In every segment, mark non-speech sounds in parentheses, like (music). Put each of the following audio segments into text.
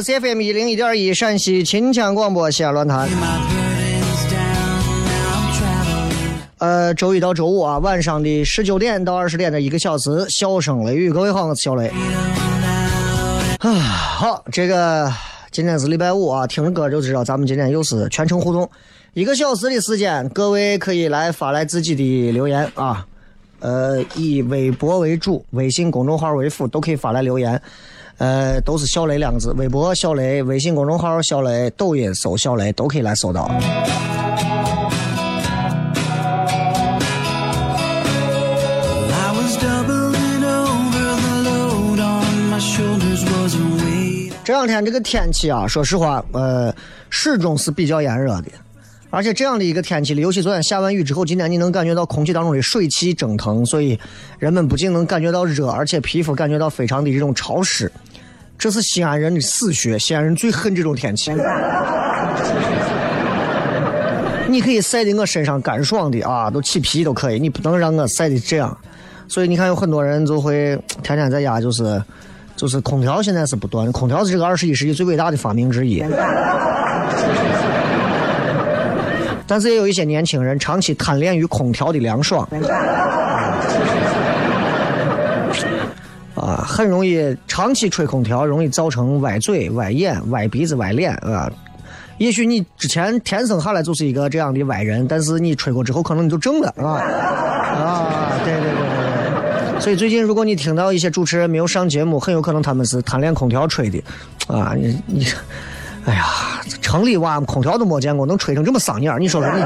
CFM 一零一点一陕西秦腔广播西安论坛。呃，周一到周五啊，晚上的十九点到二十点的一个小时，笑声雷雨。各位好，我是小雷。啊，好，这个今天是礼拜五啊，听着歌就知道咱们今天又是全程互动，一个小时的时间，各位可以来发来自己的留言啊。呃，以微博为主，微信公众号为辅，都可以发来留言。呃，都是小雷两个字，微博小雷，微信公众号小雷，抖音搜小雷，都可以来搜到。这两天这个天气啊，说实话，呃，始终是比较炎热的，而且这样的一个天气里，尤其昨天下完雨之后，今天你能感觉到空气当中的水汽蒸腾，所以人们不仅能感觉到热，而且皮肤感觉到非常的这种潮湿。这是西安人的死穴，西安人最恨这种天气。(laughs) 你可以晒的我身上干爽的啊，都起皮都可以，你不能让我晒的这样。所以你看，有很多人就会天天在家就是。就是空调现在是不断，空调是这个二十一世纪最伟大的发明之一。但是也有一些年轻人长期贪恋于空调的凉爽，啊，很容易长期吹空调，容易造成歪嘴、歪眼、歪鼻子、歪脸啊。也许你之前天生下来就是一个这样的歪人，但是你吹过之后，可能你就正了啊啊！对对对对对。所以最近，如果你听到一些主持人没有上节目，很有可能他们是贪恋空调吹的，啊，你你，哎呀，城里娃空调都没见过，能吹成这么丧眼你说说你，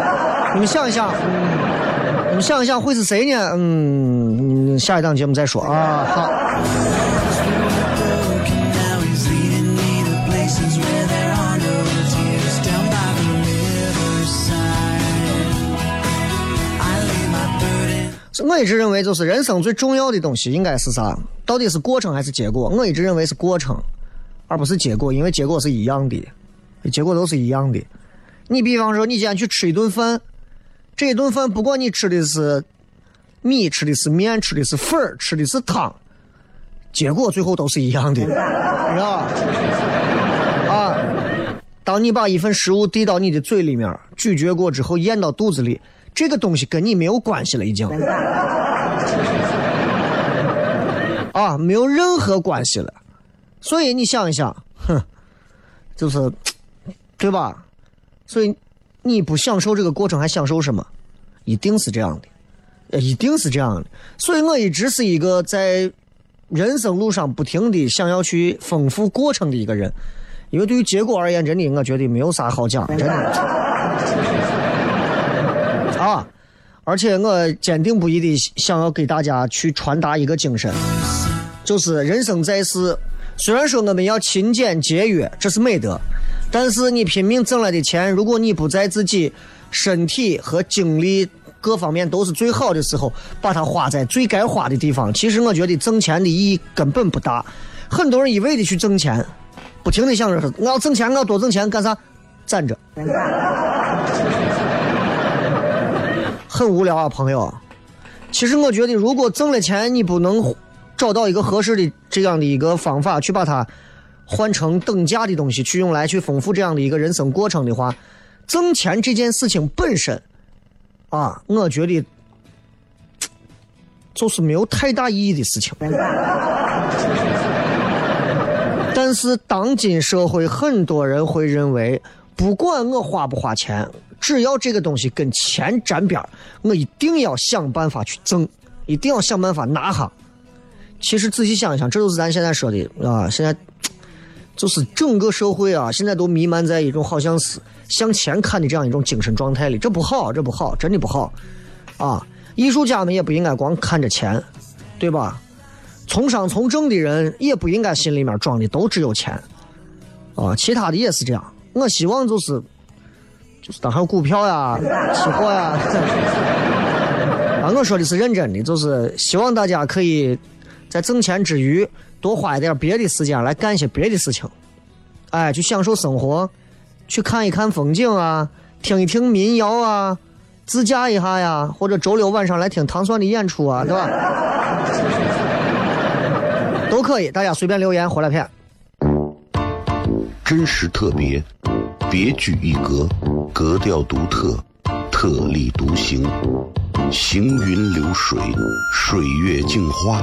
你们想一想，你们想一想会是谁呢？嗯，下一档节目再说啊。好.我一直认为，就是人生最重要的东西应该是啥？到底是过程还是结果？我一直认为是过程，而不是结果，因为结果是一样的，结果都是一样的。你比方说，你今天去吃一顿饭，这一顿饭不管你吃的是米，吃的是面，吃的是粉儿，吃的是汤，结果最后都是一样的，你知道吧？啊，当你把一份食物递到你的嘴里面，咀嚼过之后咽到肚子里，这个东西跟你没有关系了，已经。啊，没有任何关系了。所以你想一想，哼，就是，对吧？所以你不享受这个过程，还享受什么？一定是这样的。呃一定是这样的。所以我一直是一个在人生路上不停的想要去丰富过程的一个人，因为对于结果而言，真的我觉得没有啥好讲，真的 (laughs) 啊。而且我坚定不移的想要给大家去传达一个精神，就是人生在世，虽然说我们要勤俭节约，这是美德，但是你拼命挣来的钱，如果你不在自己身体和精力各方面都是最好的时候，把它花在最该花的地方，其实我觉得挣钱的意义根本不大。很多人一味的去挣钱，不停的想着我要挣钱，我要多挣钱，干啥？攒着。(laughs) 很无聊啊，朋友。其实我觉得，如果挣了钱，你不能找到一个合适的这样的一个方法去把它换成等价的东西，去用来去丰富这样的一个人生过程的话，挣钱这件事情本身啊，我觉得就是没有太大意义的事情。(laughs) 但是当今社会，很多人会认为，不管我花不花钱。只要这个东西跟钱沾边我一定要想办法去挣，一定要想办法拿下。其实仔细想一想，这就是咱现在说的啊，现在 (tsk) 就是整个社会啊，现在都弥漫在一种好像是向前看的这样一种精神状态里，这不好，这不好，真的不好啊！艺术家们也不应该光看着钱，对吧？从商从政的人也不应该心里面装的都只有钱啊，其他的也是这样。我希望就是。就是当还有股票呀、(laughs) 期货呀，啊，我说的是认真的，就是希望大家可以在挣钱之余多花一点别的时间来干一些别的事情，哎，去享受生活，去看一看风景啊，听一听民谣啊，自驾一下呀，或者周六晚上来听唐蒜的演出啊，对吧？(laughs) 都可以，大家随便留言回来片。真实特别。别具一格，格调独特，特立独行，行云流水，水月镜花，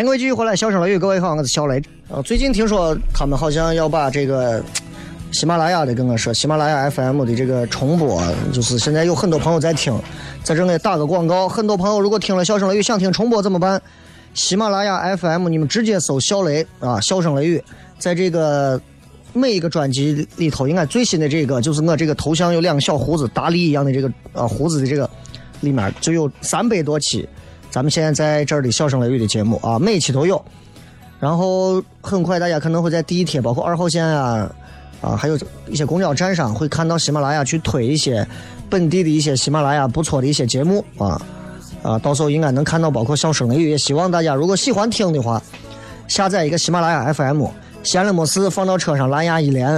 欢迎各位继续回来，笑声雷雨，各位好，我是小雷。呃，最近听说他们好像要把这个喜马拉雅的跟我说，喜马拉雅 FM 的这个重播，就是现在有很多朋友在听，在这里打个广告。很多朋友如果听了笑声雷雨想听重播怎么办？喜马拉雅 FM 你们直接搜小雷啊，笑声雷雨，在这个每一个专辑里头，应该最新的这个就是我这个头像有两个小胡子，大力一样的这个呃胡子的这个里面就有三百多期。咱们现在在这儿的笑声雷雨的节目啊，每期都有。然后很快大家可能会在地铁，包括二号线啊，啊，还有一些公交站上会看到喜马拉雅去推一些本地的一些喜马拉雅不错的一些节目啊啊，到时候应该能看到，包括笑声雷雨。也希望大家如果喜欢听的话，下载一个喜马拉雅 FM，闲了没事放到车上蓝牙一连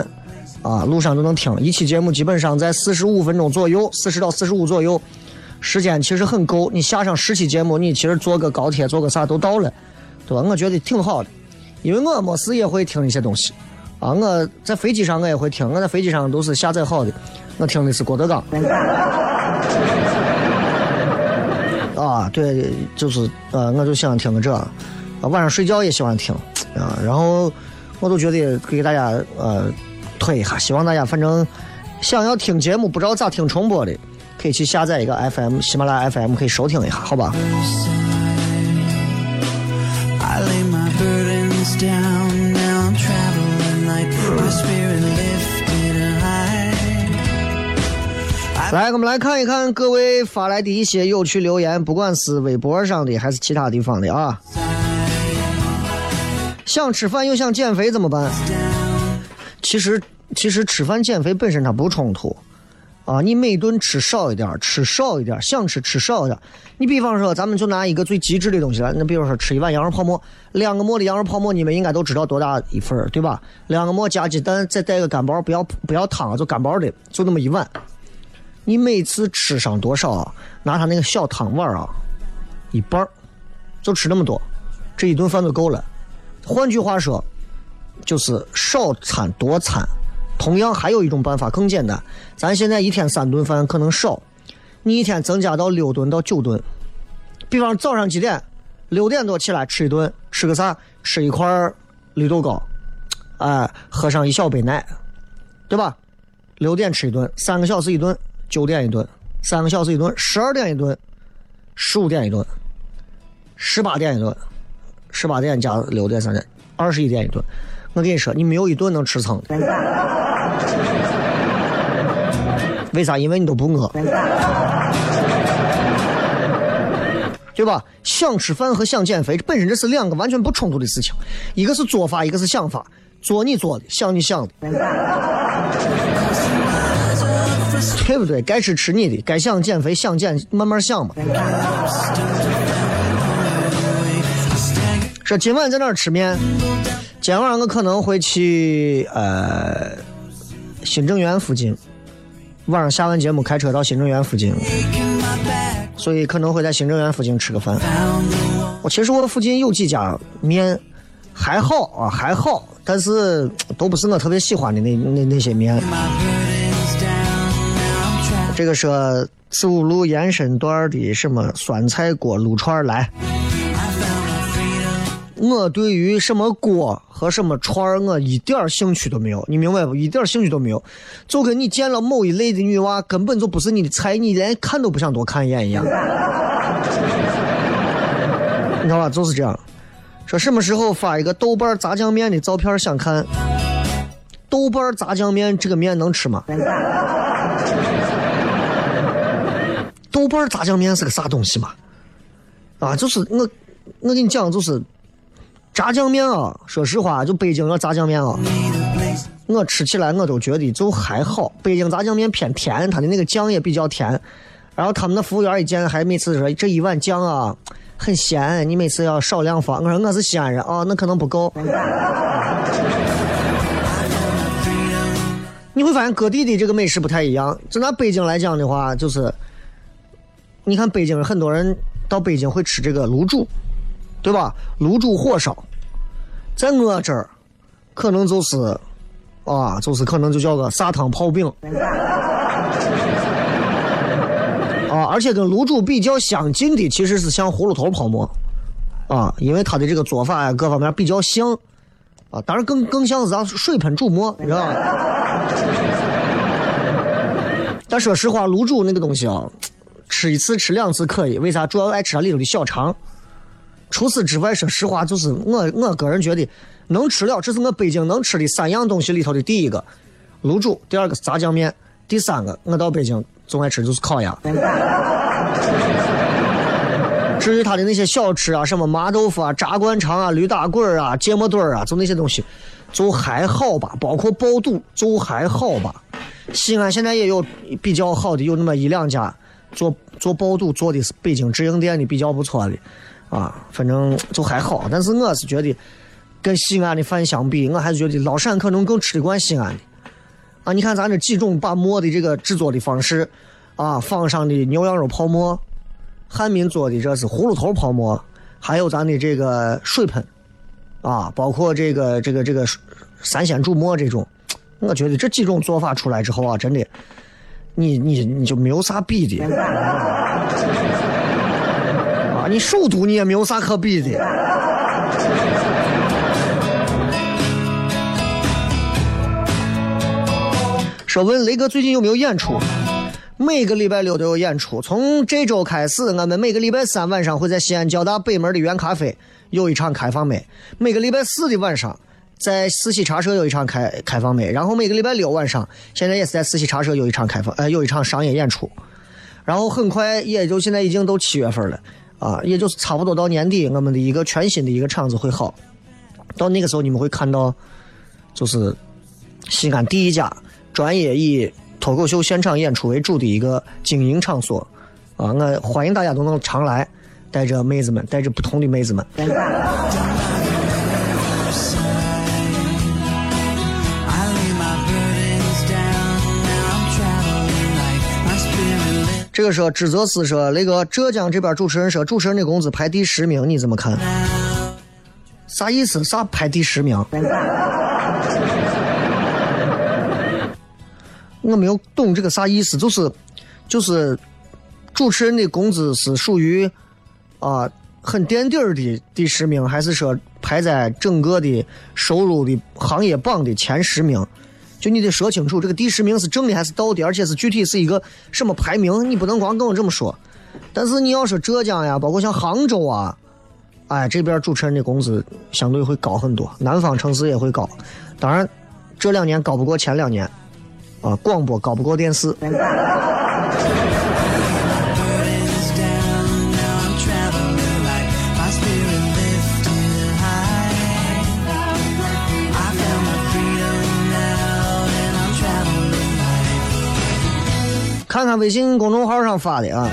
啊，路上都能听。一期节目基本上在四十五分钟左右，四十到四十五左右。时间其实很够，你下上十期节目，你其实坐个高铁坐个啥都到了，对吧？我觉得挺好的，因为我没事也会听一些东西，啊，我在飞机上我也会听，我在飞机上都是下载好的，我听的是郭德纲。(laughs) 啊，对，就是呃，我就想听个这，啊，晚上睡觉也喜欢听，啊，然后我都觉得给大家呃推一下，希望大家反正想要听节目不知道咋听重播的，可以去下载一个 FM 喜马拉雅 FM 可以收听一下，好吧.来，我们来看一看各位发来的一些有趣留言，不管是微博上的还是其他地方的啊。想吃饭又想减肥怎么办？其实，其实吃饭减肥本身它不冲突啊。你每顿吃少一点，吃少一点，想吃吃少一点。你比方说，咱们就拿一个最极致的东西来，那比如说吃一碗羊肉泡馍，两个馍的羊肉泡馍，你们应该都知道多大一份儿对吧？两个馍加鸡蛋，再带个干包，不要不要汤，就干包的，就那么一碗。你每次吃上多少啊？拿他那个小汤碗啊，一半儿就吃那么多，这一顿饭就够了。换句话说，就是少餐多餐。同样还有一种办法更简单，咱现在一天三顿饭可能少，你一天增加到六顿到九顿。比方早上几点？六点多起来吃一顿，吃个啥？吃一块绿豆糕，哎，喝上一小杯奶，对吧？六点吃一顿，三个小时一顿，九点一顿，三个小时一顿，十二点一顿，十五点一顿，十八点一顿，十八点加六点三点，二十一点一顿。我跟你说，你没有一顿能吃撑的。(laughs) 为啥？因为你都不饿，(laughs) 对吧？想吃饭和想减肥本身这是两个完全不冲突的事情，一个是做法，一个是想法。做你做的，想你想的，(laughs) 对不对？该吃吃你的，该想减肥想减慢慢想嘛。说今晚在哪儿吃面？今晚我可能会去呃新政园附近，晚上下完节目开车到新政园附近，所以可能会在新政园附近吃个饭。我其实我附近有几家面还好啊，还好，但是都不是我特别喜欢的那那那些面。这个是四五路延伸段的什么酸菜锅撸串来。我对于什么锅和什么串儿，我一点兴趣都没有，你明白不？一点兴趣都没有，就跟你见了某一类的女娃，根本就不是你的菜，你连看都不想多看一眼一样。你知道吧？就是这样。说什么时候发一个豆瓣炸酱面的照片想看？豆瓣炸酱面这个面能吃吗？豆瓣炸酱面是个啥东西嘛？啊，就是我，我跟你讲，就是。炸酱面啊，说实话，就北京的炸酱面啊，我吃起来我都觉得就还好。北京炸酱面偏甜，它的那个酱也比较甜。然后他们的服务员一见，还每次说这一碗酱啊很咸，你每次要少量放。我说我是西安人啊，那可能不够。(laughs) 你会发现各地的这个美食不太一样。就拿北京来讲的话，就是你看北京很多人到北京会吃这个卤煮。对吧？卤煮火烧，在我这儿，可能就是，啊，就是可能就叫个砂汤泡饼，啊，而且跟卤煮比较相近的，其实是像葫芦头泡馍，啊，因为它的这个做法呀，各方面比较像，啊，当然更更像是咱水盆煮馍，你知道吧？(laughs) 但说实话，卤煮那个东西啊，吃一次吃两次可以，为啥？主要爱吃它里头的小肠。除此之外，说实话，就是我我个人觉得能吃了，这是我北京能吃的三样东西里头的第一个，卤煮；第二个是炸酱面；第三个，我到北京总爱吃就是烤鸭。至于他的那些小吃啊，什么麻豆腐啊、炸灌肠啊、驴打滚儿啊、芥末墩啊，就那些东西，就还好吧。包括爆肚，就还好吧。西安现在也有比较好的，有那么一两家做做爆肚做的是北京直营店的比较不错的。啊，反正就还好，但是我是觉得跟西安的饭相比，我还是觉得老陕可能更吃得惯西安的。啊，你看咱这几种把馍的这个制作的方式，啊，放上的牛羊肉泡馍，汉民做的这是葫芦头泡馍，还有咱的这个水盆，啊，包括这个这个这个三鲜煮馍这种，我觉得这几种做法出来之后啊，真的，你你你就没有啥比的。你首都你也没有啥可比的。说问雷哥最近有没有演出？每个礼拜六都有演出。从这周开始，我们每个礼拜三晚上会在西安交大北门的原咖啡有一场开放麦；每个礼拜四的晚上，在四喜茶社有一场开开放麦。然后每个礼拜六晚上，现在也是在四喜茶社有一场开放，呃，有一场商业演出。然后很快，也就现在已经都七月份了，啊，也就是差不多到年底，我们的一个全新的一个场子会好。到那个时候，你们会看到，就是西安第一家。专业以脱口秀现场演出为主的一个经营场所，啊，我欢迎大家都能常来，带着妹子们，带着不同的妹子们。这个说，知泽斯说，那个浙江这边主持人说，主持人的工资排第十名，你怎么看？啥意思？啥排第十名？(laughs) 我没有懂这个啥意思，就是，就是主持人的工资是属于啊很垫底儿的第十名，还是说排在整个的收入的行业榜的前十名？就你得说清楚，这个第十名是正的还是倒的，而且是具体是一个什么排名？你不能光跟我这么说。但是你要说浙江呀，包括像杭州啊，哎，这边主持人的工资相对会高很多，南方城市也会高。当然，这两年高不过前两年。啊，广播高不过电视。看看微信公众号上发的啊，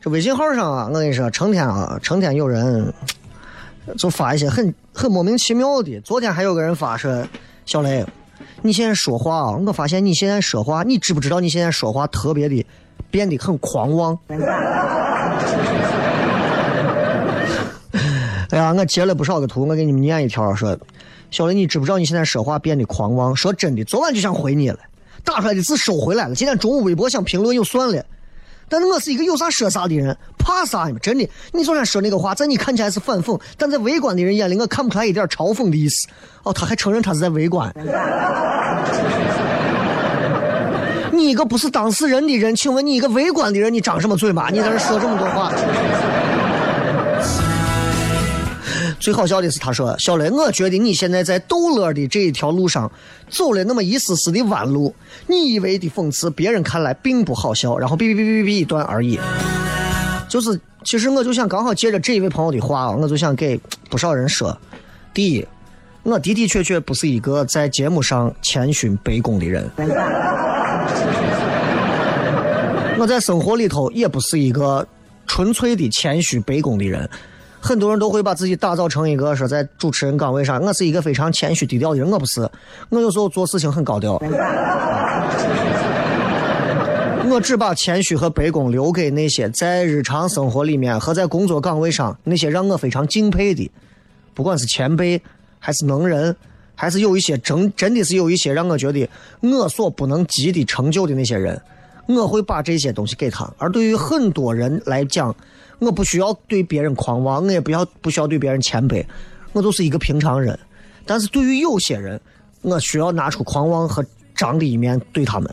这微信号上啊，我跟你说，成天啊，成天有人就发一些很很莫名其妙的。昨天还有个人发说，小雷。你现在说话啊，我发现你现在说话，你知不知道你现在说话特别的变得很狂妄？(laughs) 哎呀，我截了不少个图，我给你们念一条，说小雷，你知不知道你现在说话变得狂妄？说真的，昨晚就想回你了，打出来的字收回来了，今天中午微博想评论又算了。但是我是一个有啥说啥的人，怕啥呢？真的，你昨天说那个话，在你看起来是反讽，但在围观的人眼里，我看不出来一点嘲讽的意思。哦，他还承认他是在围观。你一个不是当事人的人，请问你一个围观的人，你张什么嘴嘛？你在这说这么多话。最好笑的是，他说：“小雷，我觉得你现在在逗乐的这一条路上走了那么一丝丝的弯路，你以为的讽刺，别人看来并不好笑。”然后哔哔哔哔哔一段而已。就是，其实我就想刚好借着这一位朋友的话，我就想给不少人说：第一，我的的确确不是一个在节目上谦逊卑躬的人，我在生活里头也不是一个纯粹的谦虚卑躬的人。很多人都会把自己打造成一个说在主持人岗位上，我是一个非常谦虚低调的人，我不是，我有时候做事情很高调。我只把谦虚和卑躬留给那些在日常生活里面和在工作岗位上那些让我非常敬佩的，不管是前辈还是能人，还是有一些真真的是有一些让我觉得我所不能及的成就的那些人，我会把这些东西给他。而对于很多人来讲，我不需要对别人狂妄，我也不要不需要对别人谦卑，我就是一个平常人。但是对于有些人，我需要拿出狂妄和张的一面对他们。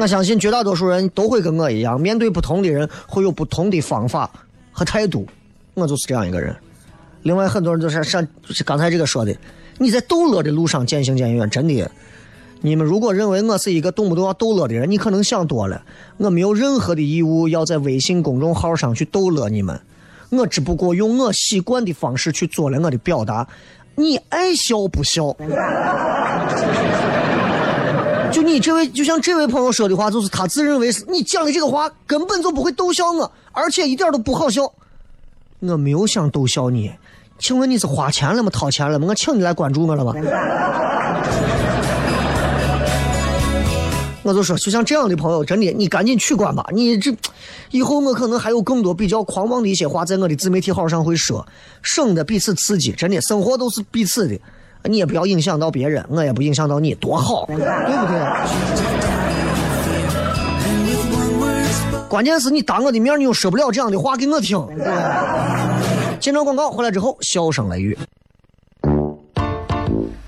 我相信绝大多数人都会跟我一样，面对不同的人会有不同的方法和态度。我就是这样一个人。另外，很多人都是像刚才这个说的，你在逗乐的路上渐行渐远，真的。你们如果认为我是一个动不动要逗乐的人，你可能想多了。我没有任何的义务要在微信公众号上去逗乐你们，我只不过用我习惯的方式去做了我的表达。你爱笑不笑？(laughs) 就你这位，就像这位朋友说的话，就是他自认为是你讲的这个话根本就不会逗笑我，而且一点都不好笑。我没有想逗笑你，请问你是花钱了吗？掏钱了吗？我请你来关注我了吗？我就说，就像这样的朋友，真的，你赶紧取关吧。你这以后我可能还有更多比较狂妄的一些话在我的自媒体号上会说，省得彼此刺激。真的，生活都是彼此的，你也不要影响到别人，我也不影响到你，多好，对不对？关键是你当我的面，你又说不了这样的话给我听。进场广告回来之后，笑声雷雨，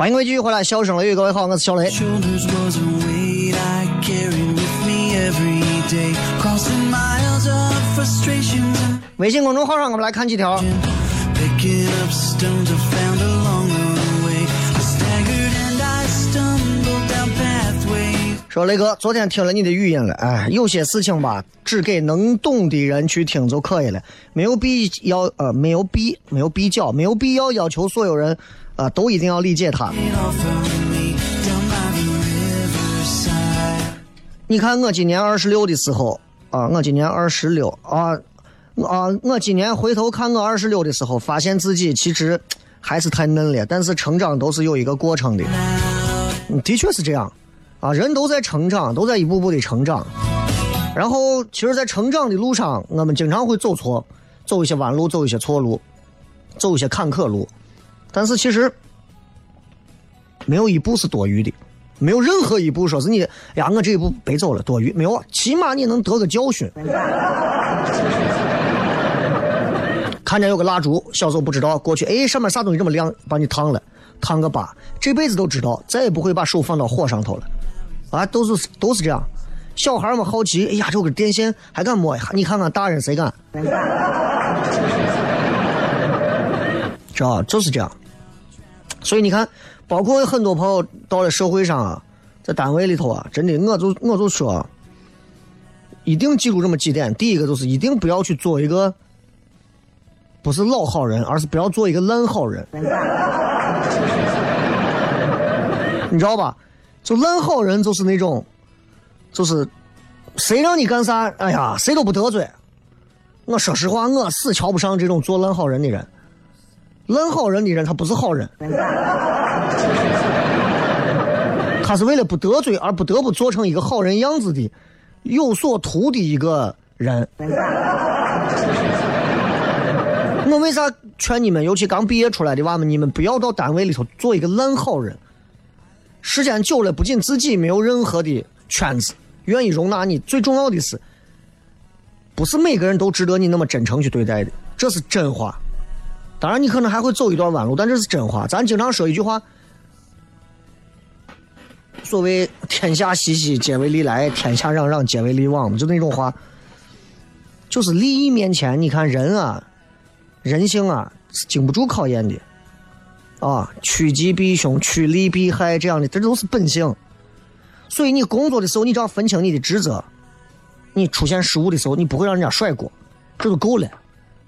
欢迎各位继续回来，笑声雷雨，各位好，我是小雷。微信公众号上我们来看几条。说雷哥，昨天听了你的语音了，哎，有些事情吧，只给能懂的人去听就可以了，没有必要呃，没有必没有必较，没有必要要求所有人啊、都一定要理解他。你看我今年二十六的时候啊，我今年二十六啊啊，我今年回头看我二十六的时候，发现自己其实还是太嫩了，但是成长都是有一个过程的，的确是这样啊，人都在成长，都在一步步的成长。然后，其实，在成长的路上，我们经常会走错，走一些弯路，走一些错路，走一些坎坷路。但是，其实没有一步是多余的，没有任何一步说是你哎呀，我这一步白走了，多余没有，起码你能得个教训。(laughs) 看见有个蜡烛，小时候不知道，过去哎上面啥东西这么亮，把你烫了，烫个疤，这辈子都知道，再也不会把手放到火上头了，啊，都是都是这样。小孩们好奇，哎呀，这个电线还敢摸一下？你看看大人谁敢？知道就是这样。所以你看，包括很多朋友到了社会上啊，在单位里头啊，真的，我就我就说，一定记住这么几点。第一个就是一定不要去做一个不是老好人，而是不要做一个烂好人。(laughs) 你知道吧？就烂好人就是那种，就是谁让你干啥，哎呀，谁都不得罪。我说实话，我死瞧不上这种做烂好人的人。烂好人的人，他不是好人，他是为了不得罪而不得不做成一个好人样子的有所图的一个人。我为啥劝你们，尤其刚毕业出来的娃们，你们不要到单位里头做一个烂好人。时间久了，不仅自己没有任何的圈子愿意容纳你，最重要的是，不是每个人都值得你那么真诚去对待的，这是真话。当然，你可能还会走一段弯路，但这是真话。咱经常说一句话，所谓“天下熙熙，皆为利来；天下攘攘，皆为利往”，就那种话，就是利益面前，你看人啊，人性啊是经不住考验的，啊，趋吉避凶，趋利避害这样的，这都是本性。所以你工作的时候，你只要分清你的职责，你出现失误的时候，你不会让人家甩锅，这就够了。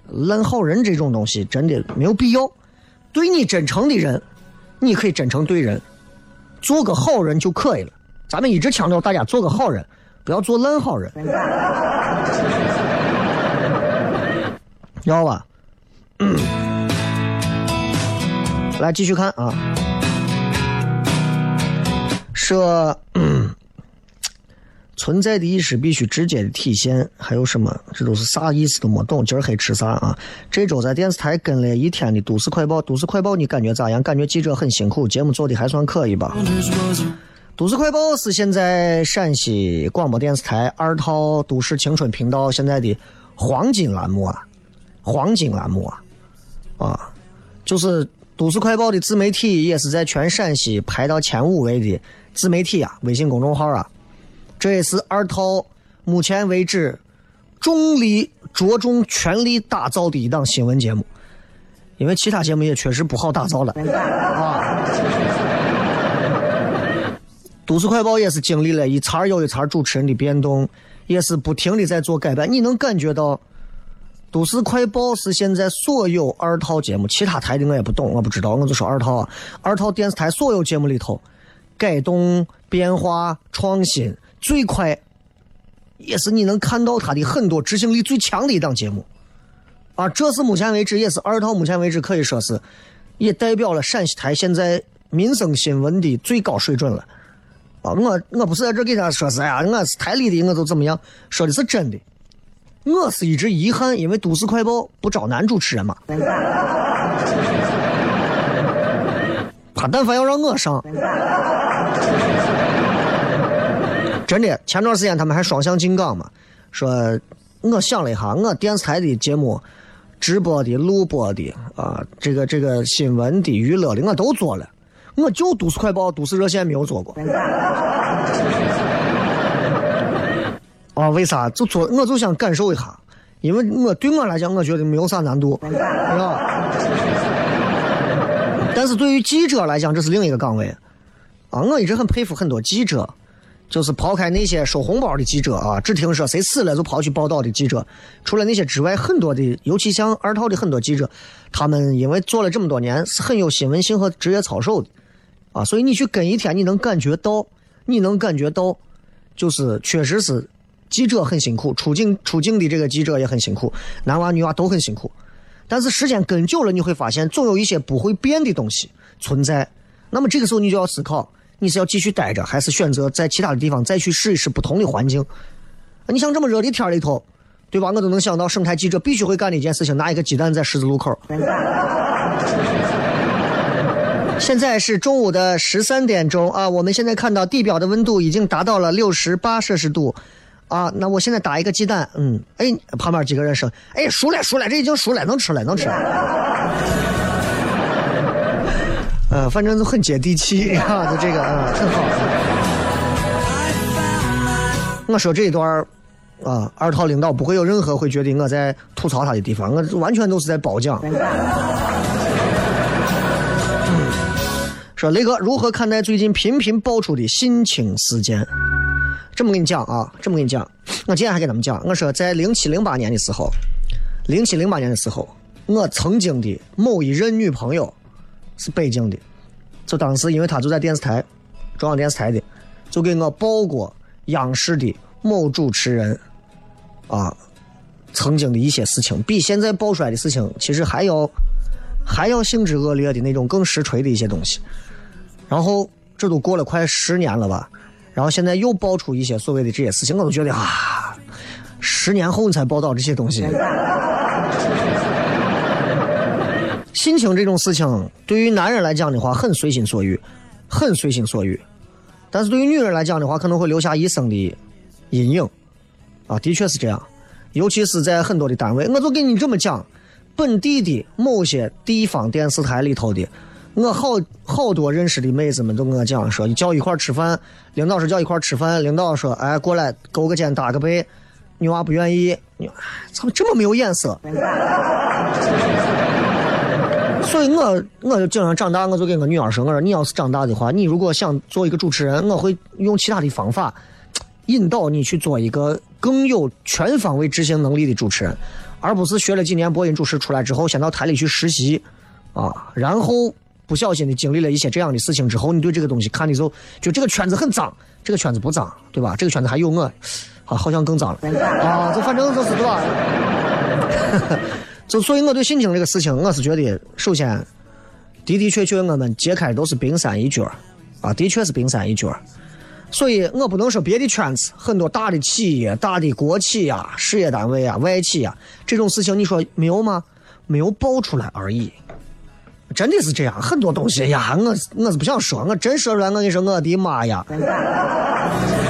烂好人这种东西真的没有必要。对你真诚的人，你可以真诚对人，做个好人就可以了。咱们一直强调大家做个好人，不要做烂好人，(laughs) 知道吧？(clears throat) 来继续看啊，说。存在的意识必须直接的体现，还有什么？这都是啥意思都没懂。今儿黑吃啥啊？这周在电视台跟了一天的《都市快报》，《都市快报》你感觉咋样？感觉记者很辛苦，节目做的还算可以吧？《都市快报》是现在陕西广播电视台二套都市青春频道现在的黄金栏目啊，黄金栏目啊，啊，就是《都市快报》的自媒体也是在全陕西排到前五位的自媒体啊，微信公众号啊。这也是二套目前为止重力着重全力打造的一档新闻节目，因为其他节目也确实不好打造了啊。都市快报也是经历了一茬又一茬主持人的变动，也是不停的在做改版。你能感觉到，都市快报是现在所有二套节目，其他台的我也不懂，我不知道，我就说二套啊，二套电视台所有节目里头改动、变化、创新。最快，也是你能看到他的很多执行力最强的一档节目，啊，这是目前为止也是二套目前为止可以说是，也代表了陕西台现在民生新闻的最高水准了，啊，我我不是在这给他说是呀，我是台里的，我都怎么样，说的是真的，我是一直遗憾，因为都市快报不招男主持人嘛，他但凡要让我上。真的，前段时间他们还双向进岗嘛？说，我想了一下，我电视台的节目，直播的、录播的啊，这个这个新闻的、娱乐的，我都做了，我就都市快报、都市热线没有做过。啊，为啥？就做，我就想感受一下，因为我对我来讲，我觉得没有啥难度，是吧？但是对于记者来讲，这是另一个岗位。啊，我一直很佩服很多记者。就是抛开那些收红包的记者啊，只听说谁死了就跑去报道的记者，除了那些之外，很多的，尤其像二套的很多记者，他们因为做了这么多年，是很有新闻性和职业操守的，啊，所以你去跟一天，你能感觉到，你能感觉到，就是确实是记者很辛苦，出境出境的这个记者也很辛苦，男娃女娃都很辛苦，但是时间跟久了，你会发现总有一些不会变的东西存在，那么这个时候你就要思考。你是要继续待着，还是选择在其他的地方再去试一试不同的环境？你像这么热的天里头，对吧？我都能想到生态记者必须会干的一件事情：拿一个鸡蛋在十字路口。现在是中午的十三点钟啊，我们现在看到地表的温度已经达到了六十八摄氏度啊。那我现在打一个鸡蛋，嗯，哎，旁边几个人说：“哎，熟了，熟了，这已经熟了，能吃了，能吃。”了呃，反正就很接地气啊，就这个啊，很好。我说这一段啊，二套领导不会有任何会觉得我在吐槽他的地方，我完全都是在褒奖。说雷哥如何看待最近频频爆出的性侵事件？这么跟你讲啊，这么跟你讲，我今天还跟他们讲，我说在零七零八年的时候，零七零八年的时候，我曾经的某一任女朋友。是北京的，就当时因为他就在电视台，中央电视台的，就给我报过央视的某主持人，啊，曾经的一些事情，比现在爆出来的事情其实还要还要性质恶劣的那种更实锤的一些东西。然后这都过了快十年了吧，然后现在又爆出一些所谓的这些事情，我都觉得啊，十年后你才报道这些东西。性情这种事情，对于男人来讲的话，很随心所欲，很随心所欲；但是对于女人来讲的话，可能会留下一生的阴影。啊，的确是这样，尤其是在很多的单位。我就跟你这么讲，本地的某些地方电视台里头的，我好好多认识的妹子们都跟我讲说，叫一块吃饭，领导说叫一块吃饭，领导说哎过来勾个肩搭个背，女娃不愿意，你怎么这么没有眼色？所以我我就经常长大，我就跟我女儿说，我说你要是长大的话，你如果想做一个主持人，我会用其他的方法引导你去做一个更有全方位执行能力的主持人，而不是学了几年播音主持出来之后，先到台里去实习啊，然后不小心的经历了一些这样的事情之后，你对这个东西看的时候，就这个圈子很脏，这个圈子不脏，对吧？这个圈子还有我，啊，好像更脏了啊，就反正就是对吧？就所以我对性情这个事情，我是觉得，首先的的确确我们揭开都是冰山一角啊，的确是冰山一角所以我不能说别的圈子很多大的企业、大的国企呀、事业单位啊、外企啊这种事情，你说没有吗？没有爆出来而已。真的是这样，很多东西呀，我我是不想说，我真说出来，我跟你说，我的妈呀！(laughs)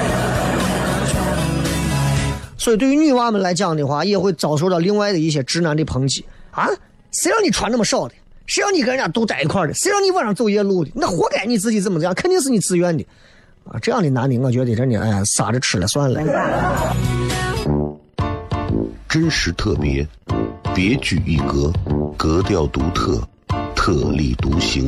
所以，对于女娃们来讲的话，也会遭受到另外的一些直男的抨击啊！谁让你穿那么少的？谁让你跟人家都在一块的？谁让你晚上走夜路的？那活该你自己怎么这样？肯定是你自愿的啊！这样的男的，我觉得真的，哎呀，撒着吃了算了。真实特别，别具一格，格调独特，特立独行，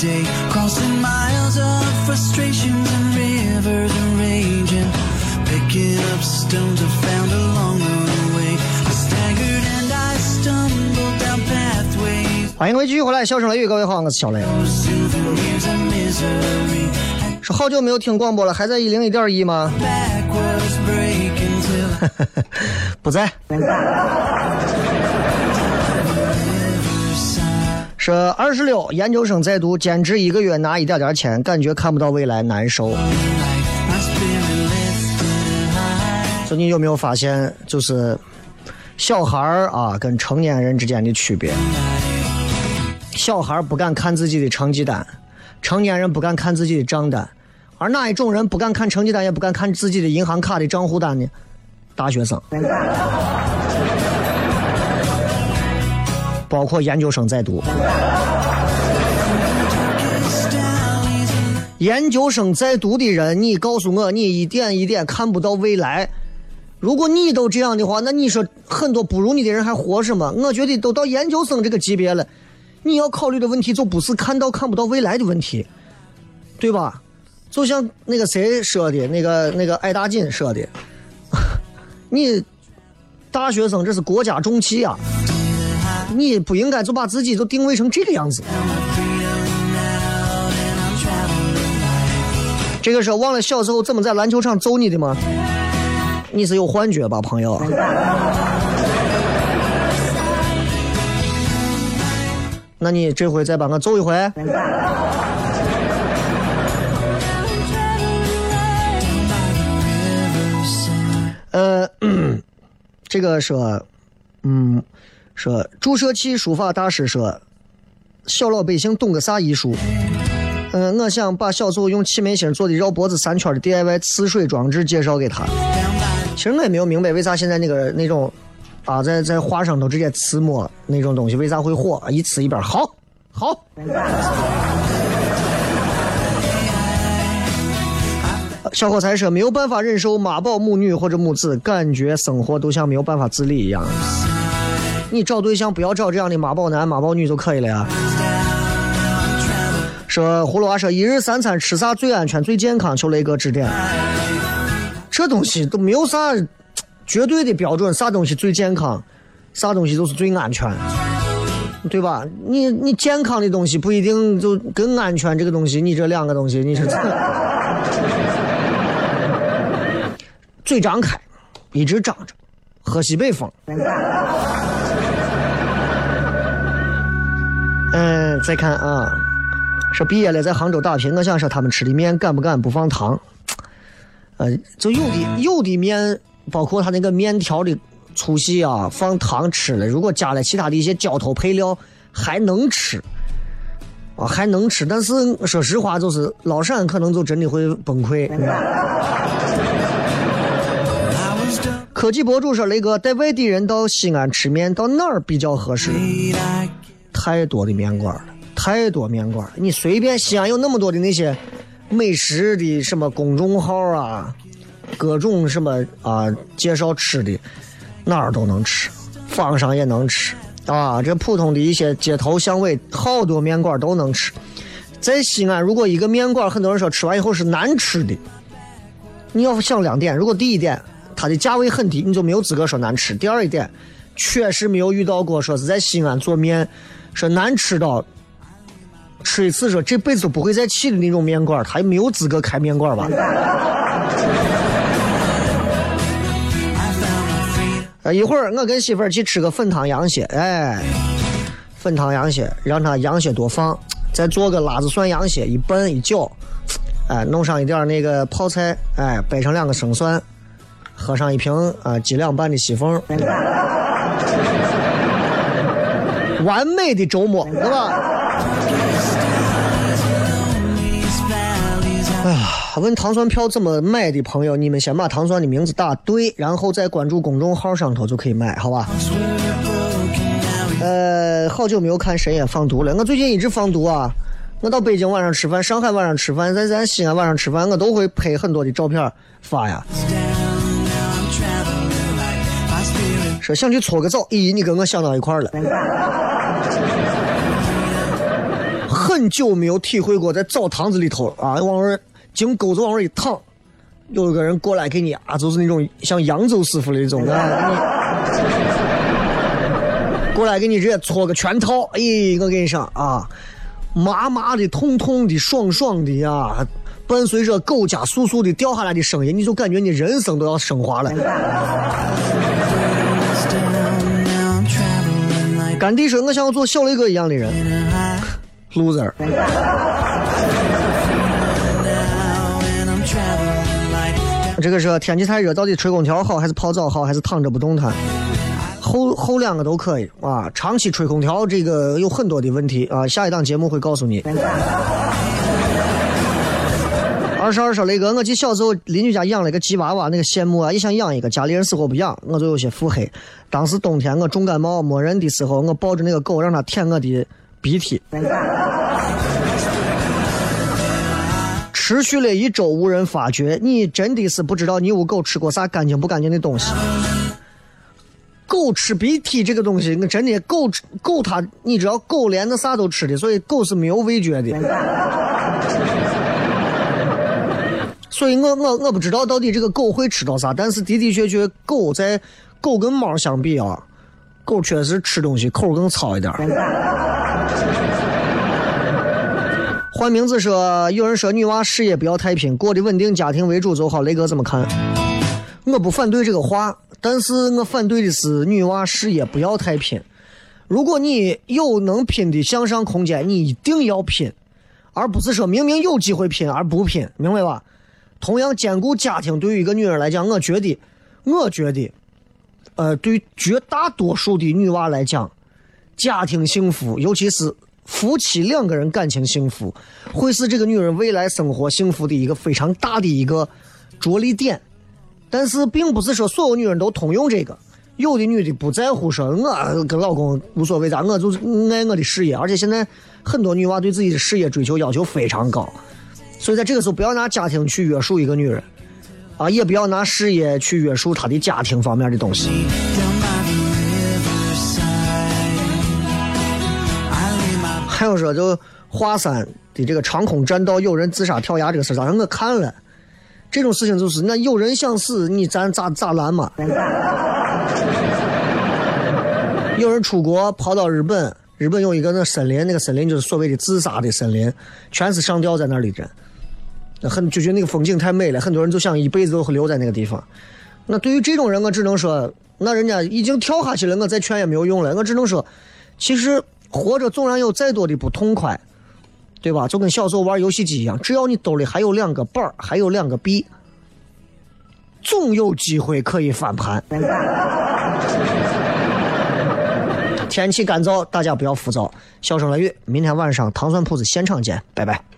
Day. Crossing miles of frustrations and rivers and raging. Picking up stones I found along the way. I staggered and I stumbled down pathways. 欢迎各位继续回来，笑声雷雨，各位好，我是小雷。是好久没有听广播了，还在一零一点一吗？Backwards breaking till 不在。是二十六，研究生在读，兼职一个月拿一点点钱，感觉看不到未来，难受。说你有没有发现，就是小孩儿啊跟成年人之间的区别？小孩儿不敢看自己的成绩单，成年人不敢看自己的账单，而哪一种人不敢看成绩单，也不敢看自己的银行卡的账户单呢？大学生，包括研究生在读。研究生在读的人，你告诉我，你一点一点看不到未来。如果你都这样的话，那你说很多不如你的人还活什么？我觉得都到研究生这个级别了，你要考虑的问题就不是看到看不到未来的问题，对吧？就像那个谁说的，那个那个艾大金说的，(laughs) 你大学生这是国家重器啊，你不应该就把自己就定位成这个样子。这个时候忘了小时候怎么在篮球场揍你的吗？你是有幻觉吧，朋友？(laughs) 那你这回再把我揍一回？呃，(clears throat) 这个说，嗯，说注射器书法大师说，小老百姓懂个啥艺术？嗯，我想把小祖用气门芯做的绕脖子三圈的 DIY 刺水装置介绍给他。其实我也没有明白为啥现在那个那种啊，在在画上头直接刺墨那种东西为啥会火？一刺一边好，好。小伙才说没有办法忍受妈宝母女或者母子，感觉生活都像没有办法自理一样。你找对象不要找这样的妈宝男、妈宝女就可以了呀。说葫芦娃说一日三餐吃啥最安全、最健康？求雷哥指点。这东西都没有啥绝对的标准，啥东西最健康，啥东西就是最安全，对吧？你你健康的东西不一定就跟安全这个东西，你这两个东西你是。嘴张开，一直张着，喝西北风。嗯，再看啊，说毕业了在杭州打拼，我想说他们吃的面敢不敢不放糖？呃，就有的有的面，包括他那个面条的粗细啊，放糖吃了，如果加了其他的一些浇头配料，还能吃，啊还能吃。但是说实话，就是老陕可能就真的会崩溃。科技博主说：“雷哥带外地人到西安吃面，到哪儿比较合适？太多的面馆了，太多面馆。你随便西安有那么多的那些美食的什么公众号啊，各种什么啊介绍吃的，哪儿都能吃，坊上也能吃啊。这普通的一些街头巷尾，好多面馆都能吃。在西安，如果一个面馆，很多人说吃完以后是难吃的，你要想两点。如果第一点。”它的价位很低，你就没有资格说难吃。第二一点，确实没有遇到过说是在西安做面说难吃到吃一次说这辈子都不会再去的那种面馆，他也没有资格开面馆吧？啊，(laughs) 一会儿我跟媳妇儿去吃个粉汤羊血，哎，粉汤羊血，让他羊血多放，再做个辣子蒜羊血，一拌一搅，哎，弄上一点那个泡菜，哎，掰成两个生蒜。喝上一瓶啊，几两半的西凤，完美的周末，对吧？哎呀，问糖蒜票怎么买的朋友，你们先把糖蒜的名字打对，然后再关注公众号上头就可以买，好吧？呃，好久没有看深夜放毒了，我最近一直放毒啊。我到北京晚上吃饭，上海晚上吃饭，在咱西安晚上吃饭，我都会拍很多的照片发呀。说想去搓个澡，咦，你跟我想到一块了。很久没有体会过在澡堂子里头啊，往那儿经沟子往那儿一躺，有一个人过来给你啊，就是那种像扬州师傅那种啊，(laughs) 过来给你直接搓个全套。哎，我跟你说啊，麻麻的、痛痛的、爽爽的呀，伴随着狗家簌簌的掉下来的声音，你就感觉你人生都要升华了。(laughs) 干弟说：“我想要做小雷哥一样的人。”loser。这个是天气太热，到底吹空调好，还是泡澡好，还是躺着不动弹？后后两个都可以啊。长期吹空调这个有很多的问题啊。下一档节目会告诉你。二十二说雷哥，我记小时候邻居家养了个吉娃娃，那个羡慕啊，也想养一个，家里人死活不养，我就有些腹黑。当时冬天我重感冒没人的时候，我抱着那个狗让它舔我的鼻涕。持续了一周无人发觉，你真的是不知道你屋狗吃过啥干净不干净的东西。狗吃鼻涕这个东西，我真的狗吃狗它，你知道狗连那啥都吃的，所以狗是没有味觉的。所以我我我不知道到底这个狗会吃到啥，但是的的确确，狗在狗跟猫相比啊，狗确实吃东西口更糙一点。换名字说，有人说女娃事业不要太拼，过得稳定家庭为主就好。雷哥怎么看？我不反对这个话，但是我反对的是女娃事业不要太拼。如果你有能拼的向上空间，你一定要拼，而不是说明明有机会拼而不拼，明白吧？同样兼顾家庭，对于一个女人来讲，我觉得，我觉得，呃，对绝大多数的女娃来讲，家庭幸福，尤其是夫妻两个人感情幸福，会是这个女人未来生活幸福的一个非常大的一个着力点。但是，并不是说所有女人都通用这个。有的女的不在乎说，我跟老公无所谓咋，我就是爱我的事业。而且现在很多女娃对自己的事业追求要求非常高，所以在这个时候不要拿家庭去约束一个女人，啊，也不要拿事业去约束她的家庭方面的东西。还有说，就华山的这个长空栈道有人自杀跳崖这个事儿，咋让我看了？这种事情就是，那有人想死，你咱咋咋拦嘛？有人出国跑到日本，日本有一个那森林，那个森林就是所谓的自杀的森林，全是上吊在那里的人，那很就觉得那个风景太美了，很多人就想一辈子都会留在那个地方。那对于这种人，我只能说，那人家已经跳下去了，我再劝也没有用了。我只能说，其实活着纵然有再多的不痛快，对吧？就跟小时候玩游戏机一样，只要你兜里还有两个板儿，还有两个币，总有机会可以翻盘。天气干燥，大家不要浮躁。笑声雷雨，明天晚上糖蒜铺子现场见，拜拜。